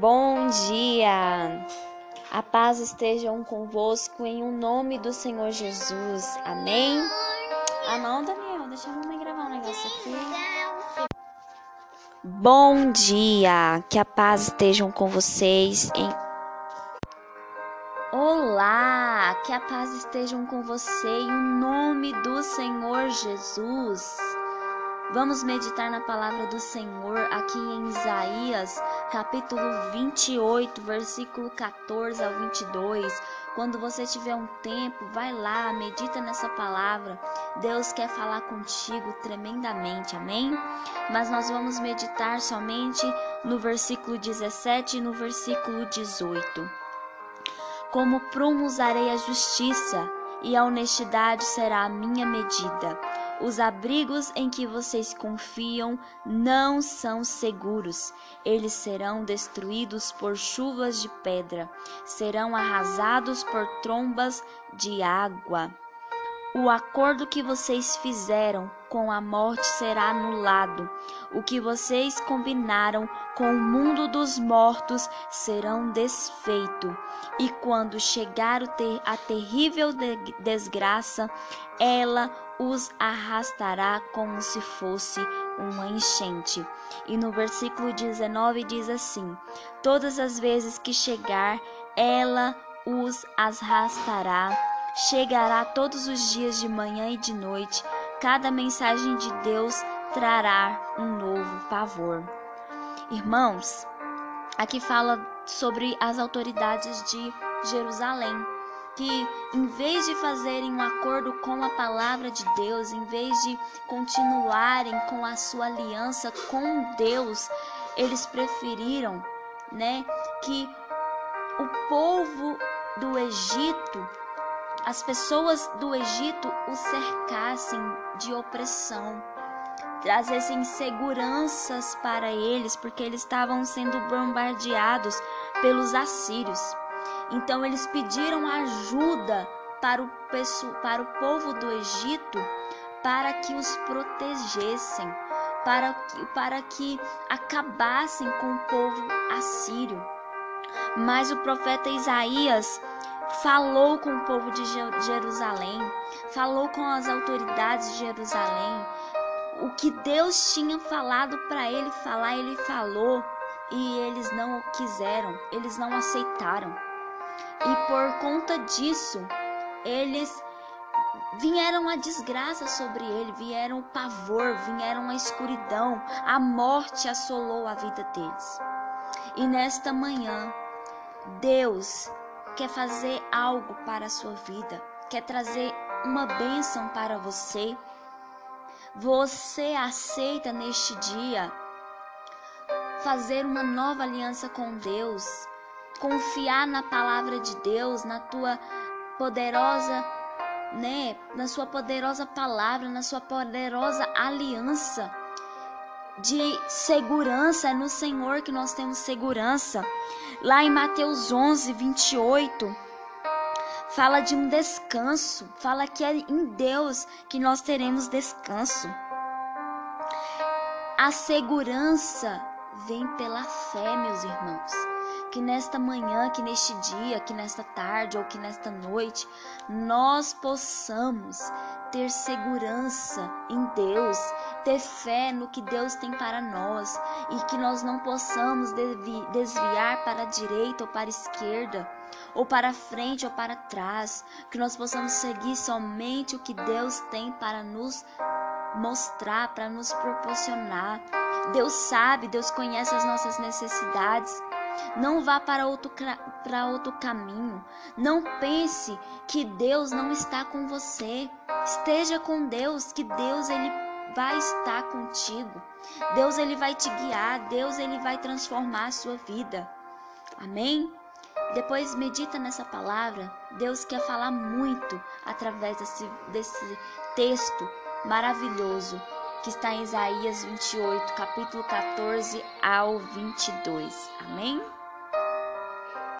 Bom dia! A paz estejam convosco em um nome do Senhor Jesus. Amém? Ah não, Daniel, deixa mamãe gravar um negócio aqui. Bom dia! Que a paz estejam com vocês em Olá! Que a paz estejam com você em o nome do Senhor Jesus. Vamos meditar na palavra do Senhor aqui em Isaías, capítulo 28, versículo 14 ao 22. Quando você tiver um tempo, vai lá, medita nessa palavra. Deus quer falar contigo tremendamente, amém? Mas nós vamos meditar somente no versículo 17 e no versículo 18. Como prumo usarei a justiça, e a honestidade será a minha medida. Os abrigos em que vocês confiam não são seguros. Eles serão destruídos por chuvas de pedra, serão arrasados por trombas de água. O acordo que vocês fizeram com a morte será anulado. O que vocês combinaram com o mundo dos mortos serão desfeito. E quando chegar a terrível desgraça, ela os arrastará como se fosse uma enchente. E no versículo 19 diz assim: Todas as vezes que chegar, ela os arrastará chegará todos os dias de manhã e de noite. Cada mensagem de Deus trará um novo pavor. Irmãos, aqui fala sobre as autoridades de Jerusalém, que em vez de fazerem um acordo com a palavra de Deus, em vez de continuarem com a sua aliança com Deus, eles preferiram, né, que o povo do Egito as pessoas do Egito o cercassem de opressão, trazessem seguranças para eles, porque eles estavam sendo bombardeados pelos assírios. Então eles pediram ajuda para o, para o povo do Egito para que os protegessem, para que, para que acabassem com o povo assírio. Mas o profeta Isaías falou com o povo de Jerusalém, falou com as autoridades de Jerusalém. O que Deus tinha falado para ele falar, ele falou e eles não o quiseram, eles não aceitaram. E por conta disso, eles vieram a desgraça sobre ele, vieram o pavor, vieram a escuridão, a morte assolou a vida deles. E nesta manhã, Deus quer fazer algo para a sua vida, quer trazer uma bênção para você, você aceita neste dia fazer uma nova aliança com Deus, confiar na palavra de Deus, na tua poderosa, né, na sua poderosa palavra, na sua poderosa aliança de segurança, é no Senhor que nós temos segurança. Lá em Mateus 11, 28, fala de um descanso, fala que é em Deus que nós teremos descanso. A segurança vem pela fé, meus irmãos. Que nesta manhã, que neste dia, que nesta tarde ou que nesta noite, nós possamos ter segurança em Deus, ter fé no que Deus tem para nós e que nós não possamos desviar para a direita ou para a esquerda, ou para frente ou para trás, que nós possamos seguir somente o que Deus tem para nos mostrar, para nos proporcionar. Deus sabe, Deus conhece as nossas necessidades. Não vá para outro, para outro caminho. Não pense que Deus não está com você. Esteja com Deus, que Deus ele vai estar contigo. Deus ele vai te guiar, Deus ele vai transformar a sua vida. Amém? Depois medita nessa palavra. Deus quer falar muito através desse, desse texto maravilhoso que está em Isaías 28, capítulo 14 ao 22. Amém?